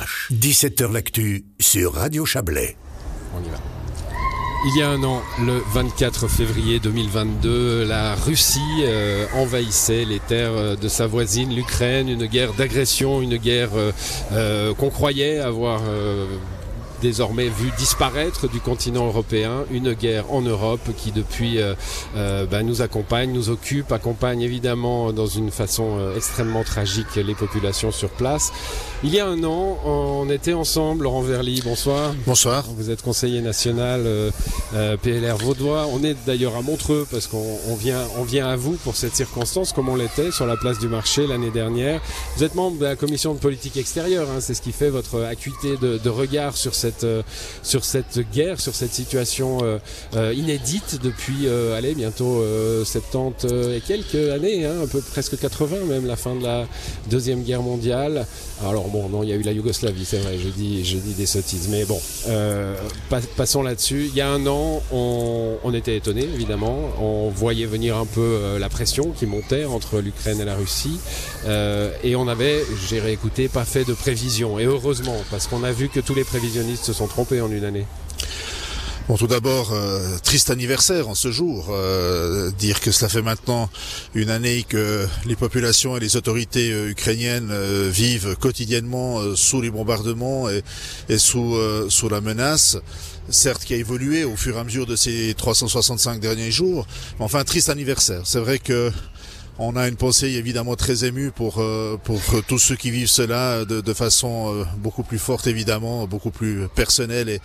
RCH. 17h l'actu sur Radio Chablais. On y va. Il y a un an, le 24 février 2022, la Russie euh, envahissait les terres euh, de sa voisine, l'Ukraine, une guerre d'agression, une guerre euh, qu'on croyait avoir désormais vu disparaître du continent européen une guerre en Europe qui depuis euh, euh, bah, nous accompagne, nous occupe, accompagne évidemment dans une façon euh, extrêmement tragique les populations sur place. Il y a un an, on était ensemble, Laurent Verly, bonsoir. Bonsoir. Vous êtes conseiller national euh, euh, PLR Vaudois. On est d'ailleurs à Montreux parce qu'on on vient, on vient à vous pour cette circonstance, comme on l'était sur la place du marché l'année dernière. Vous êtes membre de la commission de politique extérieure, hein, c'est ce qui fait votre acuité de, de regard sur cette, euh, sur cette guerre, sur cette situation euh, euh, inédite depuis, allez, bientôt euh, 70 euh, et quelques années, hein, un peu presque 80 même, la fin de la deuxième guerre mondiale. Alors bon, non, il y a eu la Yougoslavie, c'est vrai, je dis, des sottises, mais bon, pas- passons là-dessus. Il y a un an, on, était étonnés, évidemment, on voyait venir un peu la pression qui montait entre l'Ukraine et la Russie, et on avait, j'ai réécouté, pas fait de prévision, et heureusement, parce qu'on a vu que tous les prévisionnistes se sont trompés en une année. Bon, tout d'abord, euh, triste anniversaire en ce jour. Euh, dire que cela fait maintenant une année que les populations et les autorités euh, ukrainiennes vivent quotidiennement sous les bombardements et, sous, sous la menace. Certes, qui a évolué au fur et à mesure de ces 365 derniers jours. Mais enfin, triste anniversaire. C'est vrai que on a une pensée évidemment très émue pour euh, pour tous ceux qui vivent cela de, de façon euh, beaucoup plus forte évidemment, beaucoup plus personnelle et,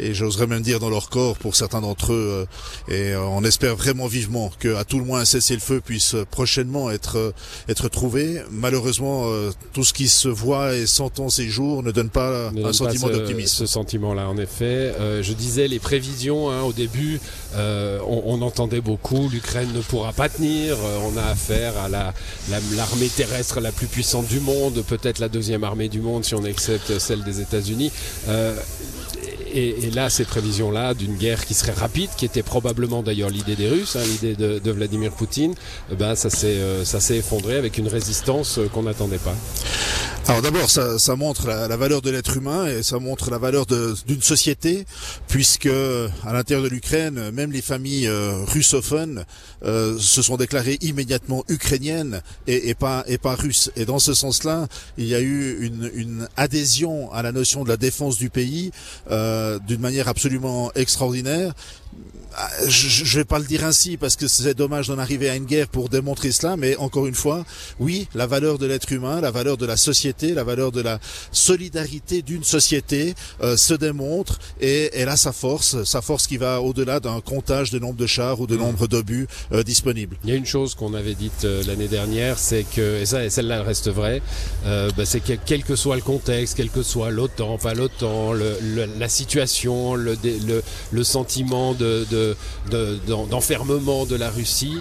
et j'oserais même dire dans leur corps pour certains d'entre eux. euh, et euh, on espère vraiment vivement que à tout le moins un cessez-le-feu puisse euh, prochainement être euh, être trouvé. Malheureusement, euh, tout ce qui se voit et s'entend ces jours ne donne pas Ne un donne sentiment d'optimisme. Ce sentiment-là, en effet. Euh, je disais les prévisions hein, au début. euh, on, on entendait beaucoup. L'Ukraine ne pourra pas tenir. euh, on a affaire à la la- l'armée terrestre la plus puissante du monde, peut-être la deuxième armée du monde si on accepte celle des États-Unis. Euh, et, là, ces prévisions-là d'une guerre qui serait rapide, qui était probablement d'ailleurs l'idée des Russes, hein, l'idée de, Vladimir Poutine, eh ben ça s'est ça s'est effondré avec une résistance euh, qu'on n'attendait pas. Alors d'abord, ça, montre la, valeur de l'être humain et ça montre la valeur d'une société, puisque à l'intérieur de l'Ukraine, même les familles euh, russophones euh, se sont déclarées immédiatement ukrainiennes et, pas et pas russes. Et dans ce sens-là, il y a eu une, une adhésion à la notion de la défense du pays euh, d'une manière absolument extraordinaire. Ah, Je je vais pas le dire ainsi parce que c'est dommage d'en arriver à une guerre pour démontrer cela, mais encore une fois, oui, la valeur de l'être humain, la valeur de la société, la valeur de la solidarité d'une société euh, se démontre et elle a sa force, sa force qui va au-delà d'un comptage de nombre de chars ou de nombre d'obus euh, disponibles. Il y a une chose qu'on avait dite euh, l'année dernière, c'est que, et ça, et celle-là elle reste vraie, euh, bah, c'est que quel que soit le contexte, quel que soit l'OTAN, pas l'OTAN, le, le- la situation, le, le, le sentiment de, de, d'enfermement de la Russie,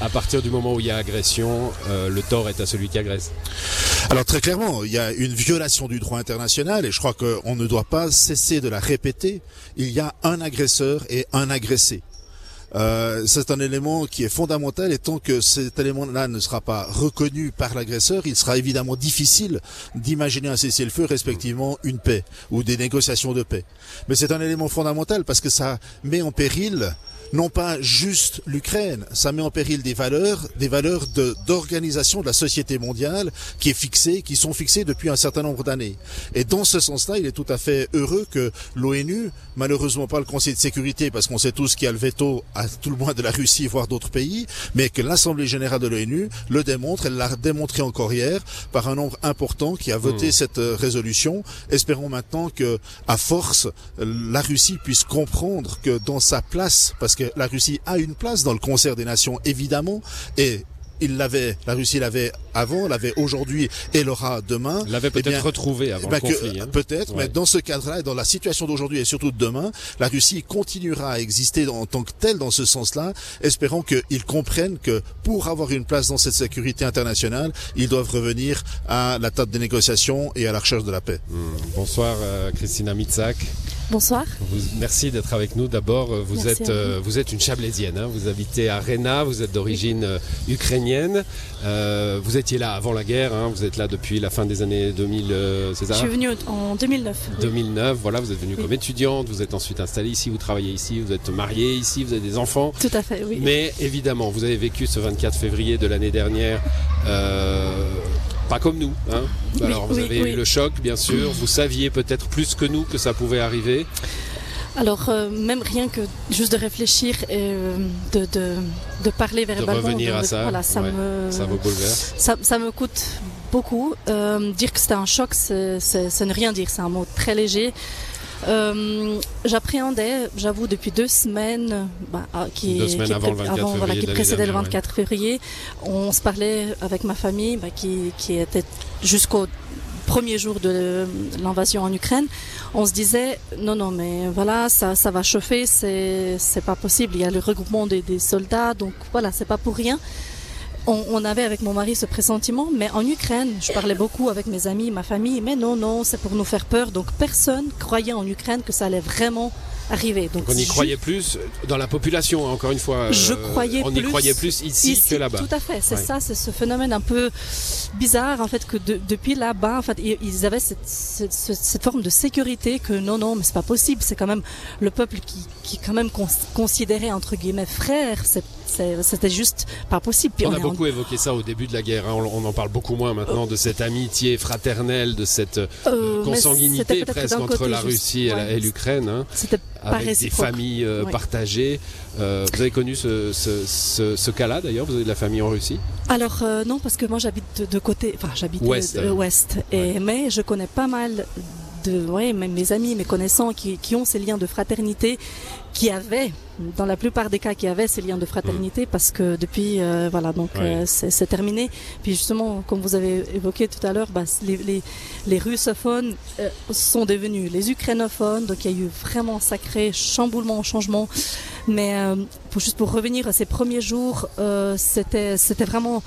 à partir du moment où il y a agression, euh, le tort est à celui qui agresse. Alors très clairement, il y a une violation du droit international et je crois qu'on ne doit pas cesser de la répéter. Il y a un agresseur et un agressé. Euh, c'est un élément qui est fondamental et tant que cet élément-là ne sera pas reconnu par l'agresseur, il sera évidemment difficile d'imaginer un cessez-le-feu, respectivement une paix ou des négociations de paix. Mais c'est un élément fondamental parce que ça met en péril non pas juste l'Ukraine, ça met en péril des valeurs, des valeurs d'organisation de, la société mondiale qui est fixée, qui sont fixées depuis un certain nombre d'années. Et dans ce sens-là, il est tout à fait heureux que l'ONU, malheureusement pas le Conseil de sécurité, parce qu'on sait tous qu'il y a le veto à tout le moins de la Russie, voire d'autres pays, mais que l'Assemblée générale de l'ONU le démontre, elle l'a démontré encore hier par un nombre important qui a voté cette euh, résolution. Espérons maintenant que, à force, la Russie puisse comprendre que dans sa place, parce que la Russie a une place dans le concert des nations, évidemment, et il l'avait, la Russie l'avait avant, l'avait aujourd'hui et l'aura demain. L'avait Eh peut-être retrouvé avant ben le que- conflit. hein. Peut-être, mais dans ce cadre-là et dans la situation d'aujourd'hui et surtout de demain, la Russie continuera à exister en tant que telle dans ce sens-là. Espérons qu'ils comprennent que pour avoir une place dans cette sécurité internationale, ils doivent revenir à la table des négociations et à la recherche de la paix. Bonsoir euh, Christina Mitzak. Bonsoir. merci d'être avec nous. D'abord, euh, vous êtes, euh, vous. êtes une chablaisienne. Hein. vous habitez à Rena, vous êtes d'origine euh, ukrainienne. vous étiez là avant la guerre. Hein. vous êtes là depuis la fin des années 2000, c'est ça? Je suis venue en 2009. 2009, voilà. Vous êtes venue comme étudiante. Vous êtes ensuite installée ici. Vous travaillez ici. Vous êtes mariée ici. Vous avez des enfants. Tout à fait, oui. Mais évidemment, vous avez vécu ce 24 février de l'année dernière pas comme nous. Hein. Alors vous avez eu le choc, bien sûr. Vous saviez peut-être plus que nous que ça pouvait arriver. Alors, euh, même rien que juste de réfléchir et euh, de, de, parler verbalement. De revenir à ça, ça, me, ça bouleverse. Ça, me coûte beaucoup. Euh, dire que c'était un choc, c'est ne rien dire. C'est un mot très léger. J'appréhendais, j'avoue, depuis deux semaines, bah, ah, qui, deux semaines avant, le 24 février voilà, qui précédait le 24 février, on se parlait avec ma famille, bah, qui, qui était jusqu'au premier jour de l'invasion en Ukraine, on se disait non non mais voilà ça ça va chauffer c'est c'est pas possible il y a le regroupement des, des soldats donc voilà c'est pas pour rien on, avait avec mon mari ce pressentiment, mais en Ukraine, je parlais beaucoup avec mes amis, ma famille, mais non, non, c'est pour nous faire peur. Donc personne croyait en Ukraine que ça allait vraiment arriver. Donc on y croyait plus dans la population, hein, encore une fois. Je euh, croyais on y croyait plus ici, que là-bas. Tout à fait, c'est ça, c'est ce phénomène un peu bizarre en fait que depuis là-bas, en fait, ils avaient cette, cette, forme de sécurité que non, non, mais c'est pas possible. C'est quand même le peuple qui, qui quand même considéré entre guillemets frère. C'était juste pas possible. on, a beaucoup évoqué ça au début de la guerre. Hein. On, en parle beaucoup moins maintenant de cette amitié fraternelle, de cette euh, consanguinité presque entre la Russie et l'Ukraine. Hein. Avec des familles euh, partagées. Euh, vous avez connu ce, ce, cas-là d'ailleurs Vous avez de la famille en Russie? Alors euh, non, parce que moi j'habite de, côté, enfin j'habite ouest, ouest et, mais je connais pas mal de, ouais, même mes amis, mes connaissants qui, qui ont ces liens de fraternité, qui avaient dans la plupart des cas qui avaient ces liens de fraternité parce que depuis euh, voilà donc euh, c'est terminé. Puis justement comme vous avez évoqué tout à l'heure bah, les, les, les, russophones euh, sont devenus les ukrainophones donc il y a eu vraiment un sacré chamboulement changement. Mais pour, juste pour revenir à ces premiers jours c'était c'était vraiment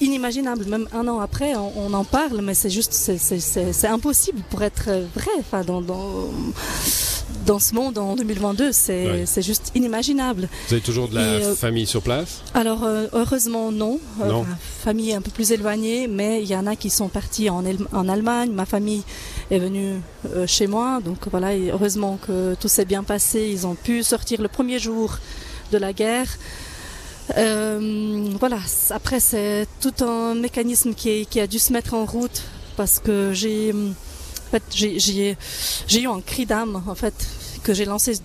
inimaginable même un an après on, en parle mais c'est juste c'est impossible pour être vrai enfin dans, dans dans ce monde en 2022, c'est juste inimaginable. Vous avez toujours de la euh, famille sur place? Alors, euh, heureusement, non. Euh, non. famille un peu plus éloignée, mais il y en a qui sont partis en, en Allemagne. Ma famille est venue chez moi. Donc voilà, heureusement que tout s'est bien passé. Ils ont pu sortir le premier jour de la guerre. Voilà, après c'est tout un mécanisme qui, qui, a dû se mettre en route parce que j'ai en fait, j'ai eu un cri d'âme en fait que j'ai lancé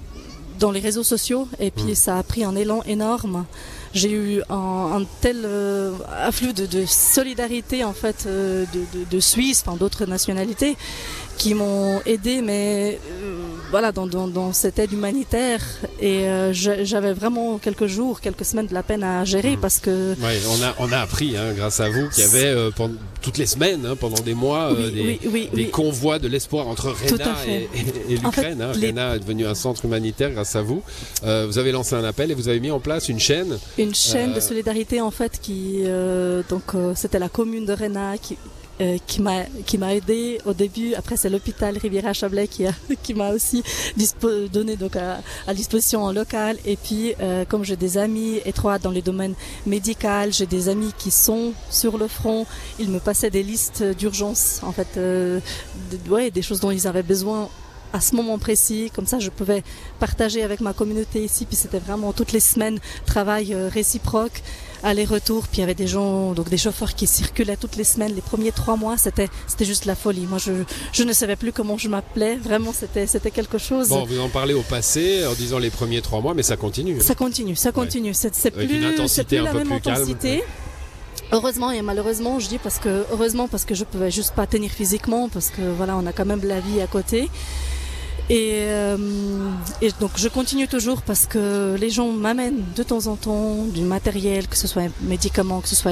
dans les réseaux sociaux et puis mmh. ça a pris un élan énorme. J'ai eu un, tel euh, afflux de, solidarité en fait euh, de, de, Suisse, enfin d'autres nationalités, qui m'ont aidé, mais euh, voilà, dans, dans, dans, cette aide humanitaire. Et euh, j'avais vraiment quelques jours, quelques semaines de la peine à gérer mmh. parce que. Ouais, on a, on a appris, hein, grâce à vous, qu'il y avait euh, pendant, toutes les semaines, hein, pendant des mois, des, des convois de l'espoir entre Rena et, et, l'Ukraine. hein. Rena est devenu un centre humanitaire grâce à vous. vous avez lancé un appel et vous avez mis en place une chaîne. Une chaîne de solidarité, en fait, qui. donc, c'était la commune de Rena qui euh, qui m'a qui m'a aidé au début. Après, c'est l'hôpital Riviera Chablais qui a qui m'a aussi donné donc à, à, disposition en local. Et puis, euh, comme j'ai des amis étroits dans les domaines médical, j'ai des amis qui sont sur le front. Ils me passaient des listes d'urgence, en fait, euh, ouais, des choses dont ils avaient besoin à ce moment précis. Comme ça, je pouvais partager avec ma communauté ici. Puis c'était vraiment toutes les semaines travail euh, réciproque aller-retour. Puis il y avait des gens, donc des chauffeurs qui circulaient toutes les semaines. Les premiers trois mois, c'était c'était juste la folie. Moi, je je ne savais plus comment je m'appelais. Vraiment, c'était c'était quelque chose. Bon, vous en parlez au passé en disant les premiers trois mois, mais ça continue. Ça continue, ça continue. C'est plus c'est plus la même intensité. Heureusement et malheureusement, je dis parce que heureusement parce que je pouvais juste pas tenir physiquement parce que voilà, on a quand même la vie à côté. Et, euh, et, donc je continue toujours parce que les gens m'amènent de temps en temps du matériel, que ce soit médicaments, que ce soit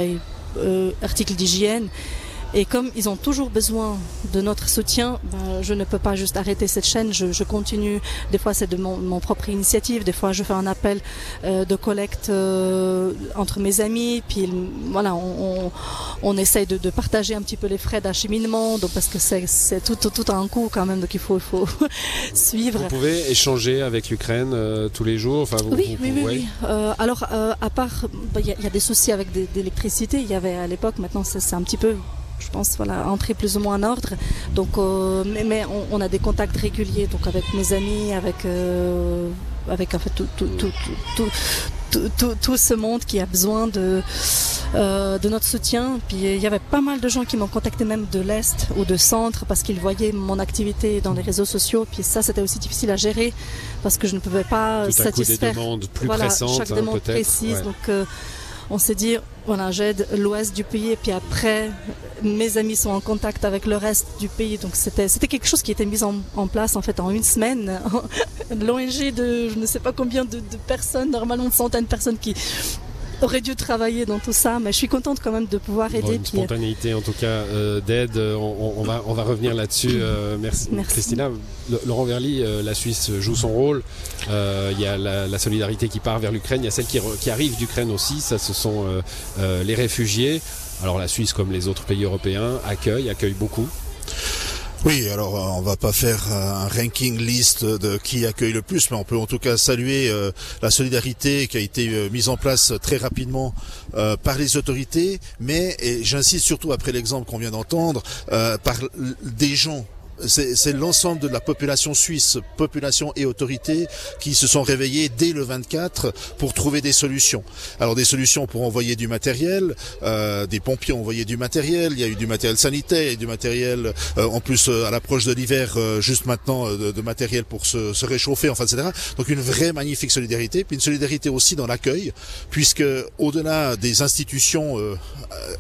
euh, articles d'hygiène. Et comme ils ont toujours besoin de notre soutien, ben, je ne peux pas juste arrêter cette chaîne. Je, je continue. Des fois, c'est de mon, mon, propre initiative. Des fois, je fais un appel euh, de collecte euh, entre mes amis. Puis voilà, on, on, on essaye de, de, partager un petit peu les frais d'acheminement. Donc parce que c'est tout, tout, tout un coût quand même. Donc il faut, il faut suivre. Vous pouvez échanger avec l'Ukraine euh, tous les jours. Enfin, vous, oui, vous, oui, oui, oui, euh, alors, euh, à part, il bah, y, y, a des soucis avec d'électricité. Il y avait à l'époque. Maintenant, c'est un petit peu je pense, voilà, entrer plus ou moins en ordre. Donc, euh, mais, mais on, on, a des contacts réguliers, donc avec mes amis, avec, euh, avec en fait tout, tout, tout, tout, ce monde qui a besoin de, euh, de notre soutien. Puis il y avait pas mal de gens qui m'ont contacté même de l'Est ou de Centre parce qu'ils voyaient mon activité dans les réseaux sociaux. Puis ça, c'était aussi difficile à gérer parce que je ne pouvais pas Tout satisfaire des demandes plus voilà, pressantes, chaque hein, demande précise. Ouais. Donc, on s'est dit, voilà, j'aide l'ouest du pays et puis après, mes amis sont en contact avec le reste du pays. Donc c'était quelque chose qui était mis en, place en fait en une semaine. L'ONG de je ne sais pas combien de, de personnes, normalement une centaine de personnes qui aurait dû travailler dans tout ça, mais je suis contente quand même de pouvoir aider. Bon, une spontanéité en tout cas euh, d'aide, on, on, va, on va revenir là-dessus. Euh, merci. merci. Christina. Le, Laurent Verly, euh, la Suisse joue son rôle. Il y a la, la, solidarité qui part vers l'Ukraine, il y a celle qui, qui arrive d'Ukraine aussi, ça ce sont les réfugiés. Alors la Suisse, comme les autres pays européens, accueille, accueille beaucoup. Oui, alors euh, on va pas faire un ranking list de qui accueille le plus, mais on peut en tout cas saluer euh, la solidarité qui a été euh, mise en place très rapidement euh, par les autorités, mais et j'insiste surtout après l'exemple qu'on vient d'entendre, euh, par des gens c'est l'ensemble de la population suisse, population et autorités, qui se sont réveillés dès le 24 pour trouver des solutions. Alors des solutions pour envoyer du matériel, euh, des pompiers ont envoyé du matériel, il y a eu du matériel sanitaire, du matériel euh, en plus euh, à l'approche de l'hiver, euh, juste maintenant de, de, matériel pour se, se, réchauffer, enfin etc. Donc une vraie magnifique solidarité, puis une solidarité aussi dans l'accueil, puisque au-delà des institutions euh,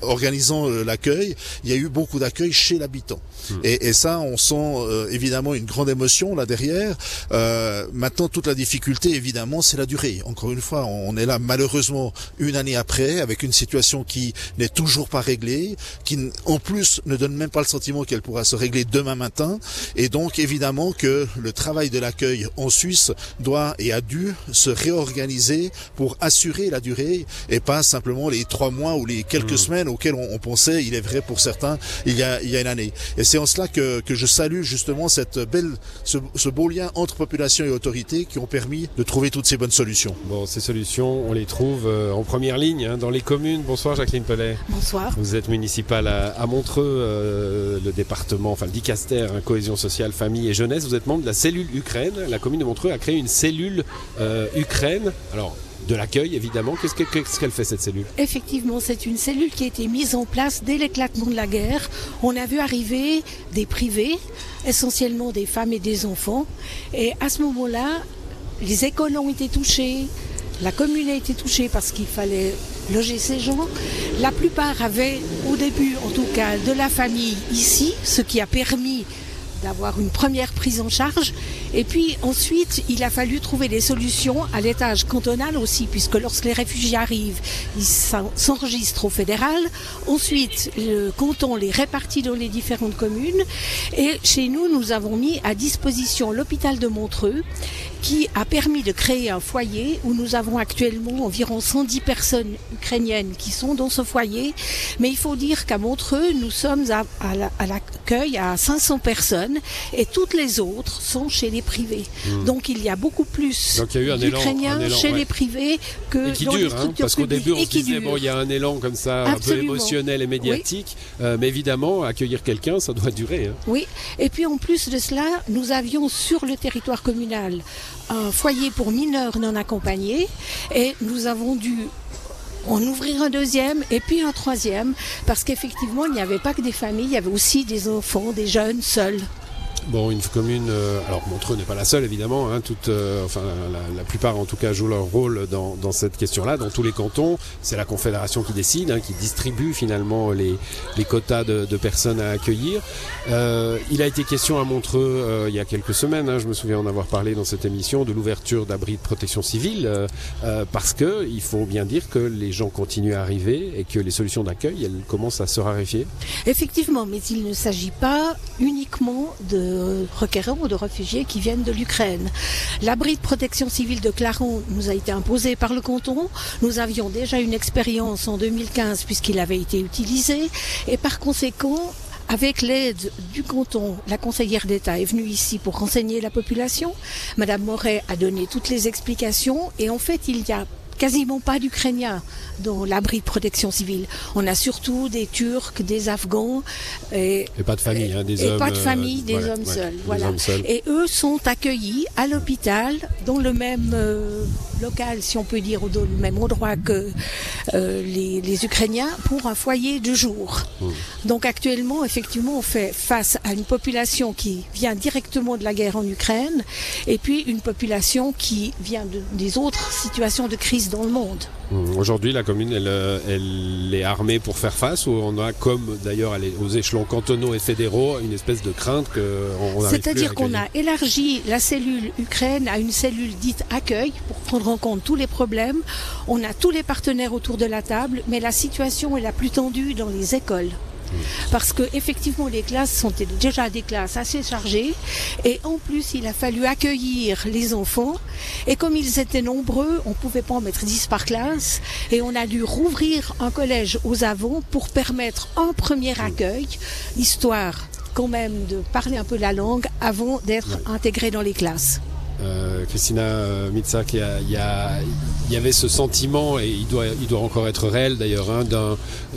organisant l'accueil, il y a eu beaucoup d'accueil chez l'habitant. Mmh. Et, et, ça, on sent euh, évidemment une grande émotion là derrière. Euh, maintenant, toute la difficulté, évidemment, c'est la durée. Encore une fois, on est là malheureusement une année après, avec une situation qui n'est toujours pas réglée, qui en plus ne donne même pas le sentiment qu'elle pourra se régler demain matin. Et donc, évidemment, que le travail de l'accueil en Suisse doit et a dû se réorganiser pour assurer la durée et pas simplement les trois mois ou les quelques mmh. semaines auxquelles on, on, pensait, il est vrai pour certains, il y a, il y a une année. Et c'est en cela que, que je salue justement cette belle, ce, ce, beau lien entre population et autorité qui ont permis de trouver toutes ces bonnes solutions. Bon, ces solutions, on les trouve euh, en première ligne hein, dans les communes. Bonsoir Jacqueline Pellet. Bonsoir. Vous êtes municipale à, à Montreux, euh, le département, enfin le Dicaster, hein, cohésion sociale, famille et jeunesse. Vous êtes membre de la cellule Ukraine. La commune de Montreux a créé une cellule euh, Ukraine. Alors, de l'accueil, évidemment. Qu'est-ce qu'elle qu fait, cette cellule? Effectivement, c'est une cellule qui a été mise en place dès l'éclatement de la guerre. On a vu arriver des privés, essentiellement des femmes et des enfants. Et à ce moment-là, les écoles ont été touchées, la commune a été touchée parce qu'il fallait loger ces gens. La plupart avaient, au début en tout cas, de la famille ici, ce qui a permis d'avoir une première prise en charge. Et puis ensuite, il a fallu trouver des solutions à l'étage cantonal aussi, puisque lorsque les réfugiés arrivent, ils s'enregistrent au fédéral. Ensuite, le canton les répartit dans les différentes communes. Et chez nous, nous avons mis à disposition l'hôpital de Montreux, qui a permis de créer un foyer où nous avons actuellement environ 110 personnes ukrainiennes qui sont dans ce foyer. Mais il faut dire qu'à Montreux, nous sommes à, l'accueil à 500 personnes et toutes les autres sont chez les privés. Mmh. Donc il y a beaucoup plus d'Ukrainiens chez ouais. les privés que et qui dans dure, les structures hein, parce qu'au début on se disait dure. bon il y a un élan comme ça Absolument. un peu émotionnel et médiatique, oui. euh, mais évidemment accueillir quelqu'un ça doit durer. Hein. Oui, et puis en plus de cela, nous avions sur le territoire communal un foyer pour mineurs non accompagnés et nous avons dû en ouvrir un deuxième et puis un troisième parce qu'effectivement il n'y avait pas que des familles, il y avait aussi des enfants, des jeunes seuls. Bon, une commune. Euh, alors Montreux n'est pas la seule, évidemment. Hein, toute, euh, enfin, la, plupart, en tout cas, jouent leur rôle dans, cette question-là. Dans tous les cantons, c'est la Confédération qui décide, hein, qui distribue finalement les, quotas de, personnes à accueillir. Euh, il a été question à Montreux il y a quelques semaines. Hein, je me souviens en avoir parlé dans cette émission de l'ouverture d'abris de protection civile, parce que il faut bien dire que les gens continuent à arriver et que les solutions d'accueil, elles commencent à se raréfier. Effectivement, mais il ne s'agit pas uniquement de requérants ou de réfugiés qui viennent de l'Ukraine. L'abri de protection civile de Claron nous a été imposé par le canton. Nous avions déjà une expérience en 2015 puisqu'il avait été utilisé et par conséquent avec l'aide du canton, la conseillère d'État est venue ici pour renseigner la population. Madame Moret a donné toutes les explications et en fait il y a quasiment pas d'Ukrainiens dans l'abri de protection civile. On a surtout des Turcs, des Afghans. Et, pas de famille, hein, des et hommes. pas de famille, des, hommes, seuls, voilà. Et eux sont accueillis à l'hôpital, dans le même euh, local, si on peut dire, ou dans le même endroit que euh, les, les, Ukrainiens, pour un foyer de jour. Hmm. Donc actuellement, effectivement, on fait face à une population qui vient directement de la guerre en Ukraine, et puis une population qui vient de, des autres situations de crise dans le monde. Hmm. Aujourd'hui, la commune, elle, euh, elle, est armée pour faire face ou on a, comme d'ailleurs aux échelons cantonaux et fédéraux, une espèce de crainte qu'on C'est-à-dire qu'on a élargi la cellule Ukraine à une cellule dite accueil pour prendre en compte tous les problèmes. On a tous les partenaires autour de la table, mais la situation est la plus tendue dans les écoles parce que effectivement les classes sont déjà des classes assez chargées. Et en plus il a fallu accueillir les enfants. Et comme ils étaient nombreux on pouvait pas en mettre 10 par classe. Et on a dû rouvrir un collège aux avants pour permettre un premier accueil histoire quand même de parler un peu la langue avant d'être intégré dans les classes. Euh, Christina euh, Mitzak, il y, avait ce sentiment, et il doit, encore être réel d'ailleurs, hein,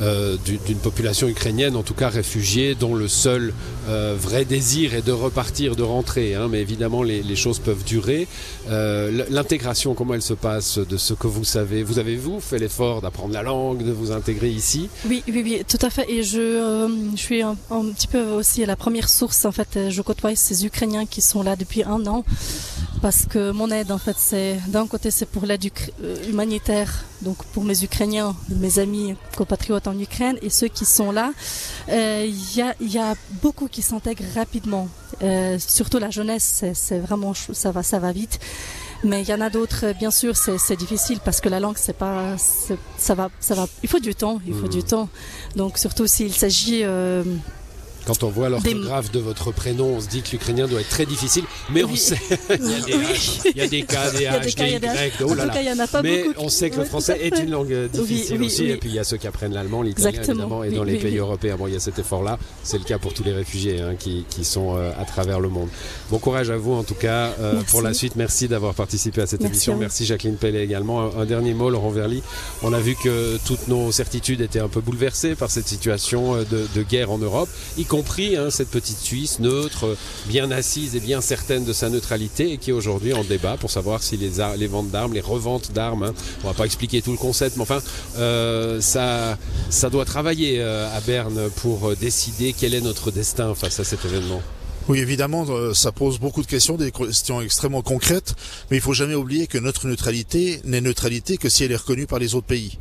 euh, d'une population ukrainienne, en tout cas réfugiée, dont le seul vrai désir est de repartir, de rentrer. Hein, mais évidemment, les, choses peuvent durer. L'intégration, comment elle se passe de ce que vous savez? Vous avez, vous, fait l'effort d'apprendre la langue, de vous intégrer ici? Oui, oui, oui, tout à fait. Et je, suis un, un, petit peu aussi la première source. En fait, je côtoie ces Ukrainiens qui sont là depuis un an parce que mon aide, en fait, c'est d'un côté, c'est pour l'aide euh, humanitaire, donc pour mes Ukrainiens, mes amis compatriotes en Ukraine, et ceux qui sont là, euh, il y, a, y, a, beaucoup qui s'intègrent rapidement. Euh, surtout la jeunesse, c'est vraiment ça va, ça va vite. Mais il y en a d'autres, bien sûr, c'est difficile parce que la langue, c'est pas, ça va, ça va. Il faut du temps, il faut du mmh. temps. Donc surtout s'il s'agit euh, quand on voit l'orthographe de votre prénom, on se dit que l'ukrainien doit être très difficile, mais on sait, il y a des H, il y a des K, des H, des Y, oh là là. Mais on sait que le français est une langue difficile aussi, et puis il y a ceux qui apprennent l'allemand, l'italien évidemment, et dans les pays européens, bon, il y a cet effort-là. C'est le cas pour tous les réfugiés hein, qui, qui, sont euh, à travers le monde. Bon courage à vous en tout cas euh, pour la suite. Merci d'avoir participé à cette émission. Merci Jacqueline Pellet également. Un, dernier mot, Laurent Verly. On a vu que toutes nos certitudes étaient un peu bouleversées par cette situation euh, de, de guerre en Europe, compris hein, cette petite Suisse neutre, bien assise et bien certaine de sa neutralité et qui est aujourd'hui en débat pour savoir si les, ventes d'armes, les reventes d'armes, hein, on va pas expliquer tout le concept, mais enfin euh, ça, ça doit travailler euh, à Berne pour euh, décider quel est notre destin face à cet événement. Oui, évidemment, ça pose beaucoup de questions, des questions extrêmement concrètes, mais il faut jamais oublier que notre neutralité n'est neutralité que si elle est reconnue par les autres pays.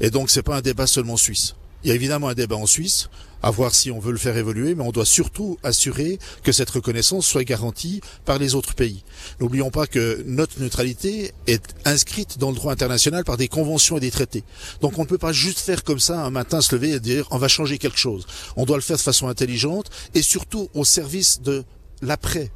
Et donc, c'est pas un débat seulement suisse. Il y a évidemment un débat en Suisse, à voir si on veut le faire évoluer, mais on doit surtout assurer que cette reconnaissance soit garantie par les autres pays. N'oublions pas que notre neutralité est inscrite dans le droit international par des conventions et des traités. Donc on ne peut pas juste faire comme ça un matin se lever et dire on va changer quelque chose. On doit le faire de façon intelligente et surtout au service de l'après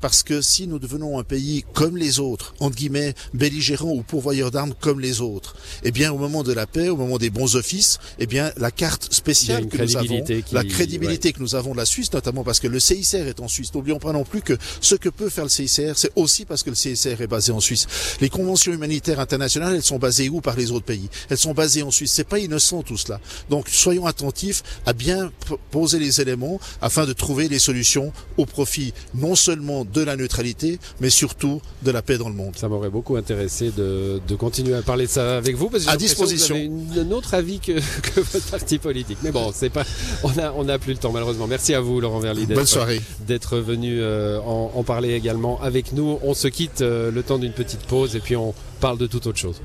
parce que si nous devenons un pays comme les autres, entre guillemets, belligérants ou pourvoyeurs d'armes comme les autres, eh bien, au moment de la paix, au moment des bons offices, eh bien, la carte spéciale que nous avons, la crédibilité que nous avons de la Suisse, notamment parce que le CICR est en Suisse. N'oublions pas non plus que ce que peut faire le CICR, c'est aussi parce que le CICR est basé en Suisse. Les conventions humanitaires internationales, elles sont basées où par les autres pays? Elles sont basées en Suisse. C'est pas innocent tout cela. Donc, soyons attentifs à bien poser les éléments afin de trouver les solutions au profit non seulement de la neutralité, mais surtout de la paix dans le monde. Ça m'aurait beaucoup intéressé de, continuer à parler de ça avec vous, parce que à disposition. vous avez un autre avis que, votre parti politique. Mais bon, c'est pas, on n'a on a plus le temps malheureusement. Merci à vous, Laurent Verly, d'être venu euh, en, parler également avec nous. On se quitte euh, le temps d'une petite pause et puis on parle de toute autre chose.